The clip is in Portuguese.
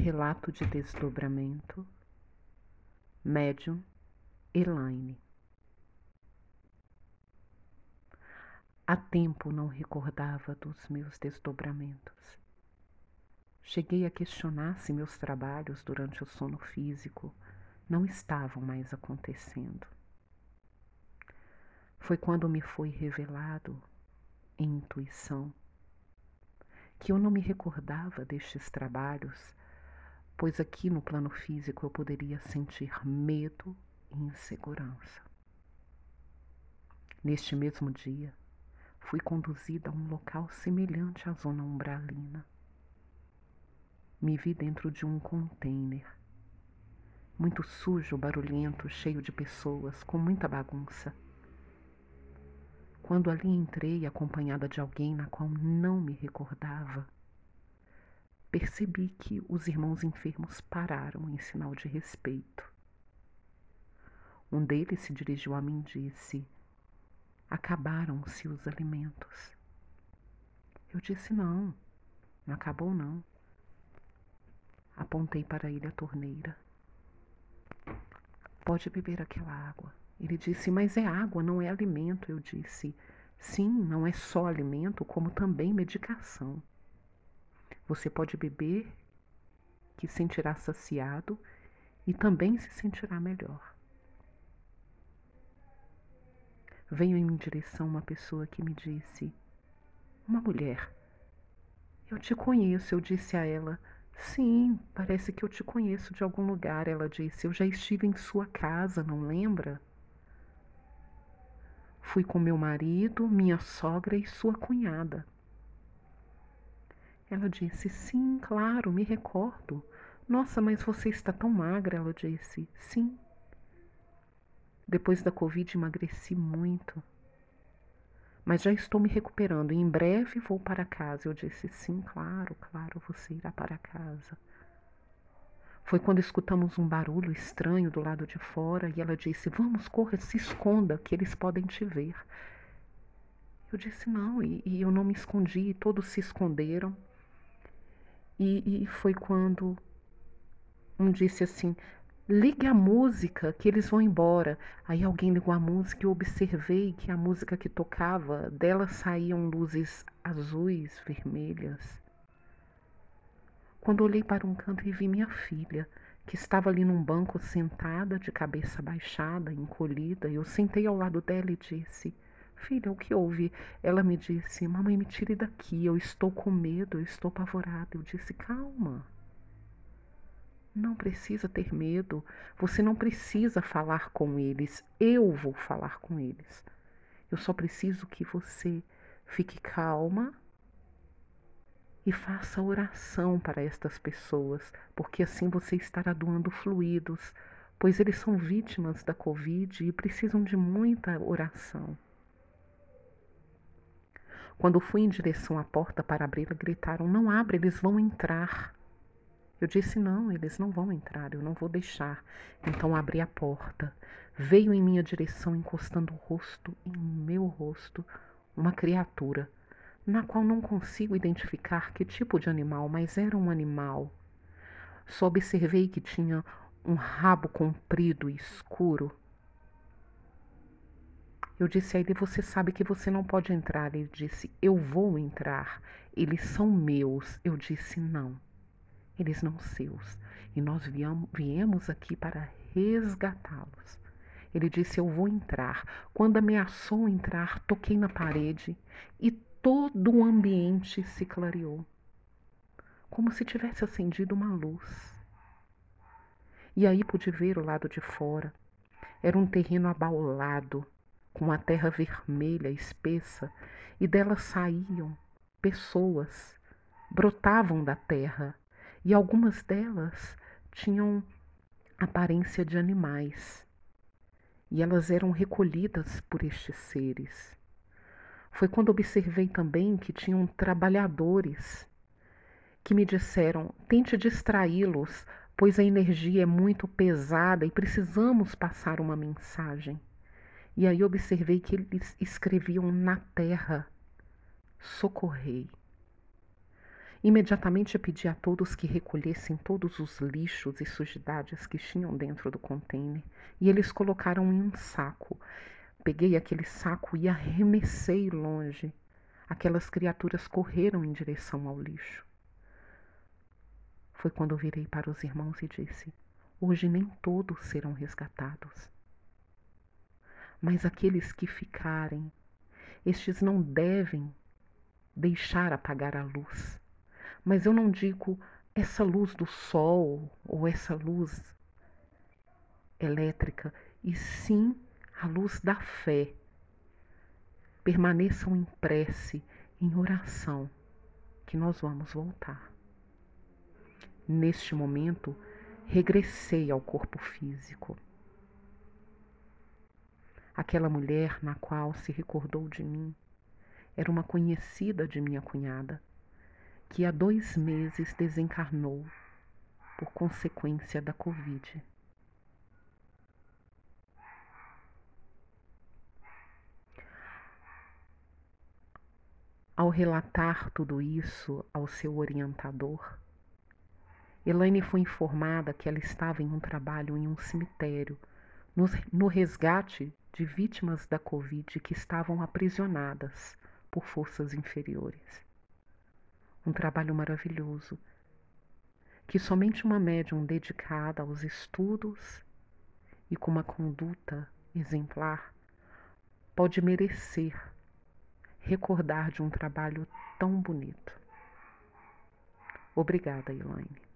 Relato de desdobramento. Médium Elaine. Há tempo não recordava dos meus desdobramentos. Cheguei a questionar se meus trabalhos durante o sono físico não estavam mais acontecendo. Foi quando me foi revelado, em intuição, que eu não me recordava destes trabalhos, pois aqui no plano físico eu poderia sentir medo e insegurança. Neste mesmo dia, fui conduzida a um local semelhante à zona umbralina. Me vi dentro de um container, muito sujo, barulhento, cheio de pessoas, com muita bagunça. Quando ali entrei acompanhada de alguém na qual não me recordava, percebi que os irmãos enfermos pararam em sinal de respeito. Um deles se dirigiu a mim e disse: Acabaram-se os alimentos. Eu disse: Não, não acabou não. Apontei para ele a torneira. Pode beber aquela água. Ele disse: Mas é água, não é alimento. Eu disse: Sim, não é só alimento, como também medicação. Você pode beber, que sentirá saciado e também se sentirá melhor. Veio em direção uma pessoa que me disse: Uma mulher. Eu te conheço, eu disse a ela. Sim, parece que eu te conheço de algum lugar, ela disse. Eu já estive em sua casa, não lembra? Fui com meu marido, minha sogra e sua cunhada. Ela disse: Sim, claro, me recordo. Nossa, mas você está tão magra, ela disse. Sim. Depois da Covid emagreci muito. Mas já estou me recuperando e em breve vou para casa. Eu disse: Sim, claro, claro, você irá para casa. Foi quando escutamos um barulho estranho do lado de fora e ela disse: Vamos, corra, se esconda, que eles podem te ver. Eu disse: Não, e, e eu não me escondi, e todos se esconderam. E, e foi quando um disse assim: Ligue a música que eles vão embora. Aí alguém ligou a música e eu observei que a música que tocava, dela saíam luzes azuis, vermelhas. Quando olhei para um canto e vi minha filha, que estava ali num banco sentada, de cabeça baixada, encolhida, eu sentei ao lado dela e disse: Filha, o que houve? Ela me disse: Mamãe, me tire daqui, eu estou com medo, eu estou apavorada. Eu disse: Calma. Não precisa ter medo, você não precisa falar com eles, eu vou falar com eles. Eu só preciso que você fique calma e faça oração para estas pessoas, porque assim você estará doando fluidos, pois eles são vítimas da Covid e precisam de muita oração. Quando fui em direção à porta para abri-la, gritaram: Não abre, eles vão entrar. Eu disse: Não, eles não vão entrar, eu não vou deixar. Então abri a porta. Veio em minha direção, encostando o rosto em meu rosto, uma criatura na qual não consigo identificar que tipo de animal, mas era um animal. Só observei que tinha um rabo comprido e escuro. Eu disse a ele: Você sabe que você não pode entrar. Ele disse: Eu vou entrar. Eles são meus. Eu disse: Não, eles não seus. E nós viemos aqui para resgatá-los. Ele disse: Eu vou entrar. Quando ameaçou entrar, toquei na parede e todo o ambiente se clareou, como se tivesse acendido uma luz. E aí pude ver o lado de fora. Era um terreno abaulado, com a terra vermelha espessa, e dela saíam pessoas, brotavam da terra, e algumas delas tinham aparência de animais, e elas eram recolhidas por estes seres. Foi quando observei também que tinham trabalhadores que me disseram: tente distraí-los, pois a energia é muito pesada e precisamos passar uma mensagem. E aí observei que eles escreviam na terra: socorrei. Imediatamente pedi a todos que recolhessem todos os lixos e sujidades que tinham dentro do container e eles colocaram em um saco. Peguei aquele saco e arremessei longe. Aquelas criaturas correram em direção ao lixo. Foi quando virei para os irmãos e disse: Hoje nem todos serão resgatados. Mas aqueles que ficarem, estes não devem deixar apagar a luz mas eu não digo essa luz do sol ou essa luz elétrica, e sim a luz da fé. Permaneçam em prece, em oração, que nós vamos voltar. Neste momento, regressei ao corpo físico. Aquela mulher na qual se recordou de mim era uma conhecida de minha cunhada que há dois meses desencarnou por consequência da Covid. Ao relatar tudo isso ao seu orientador, Elaine foi informada que ela estava em um trabalho em um cemitério, no resgate de vítimas da Covid que estavam aprisionadas por forças inferiores um trabalho maravilhoso, que somente uma médium dedicada aos estudos e com uma conduta exemplar pode merecer recordar de um trabalho tão bonito. Obrigada, Elaine.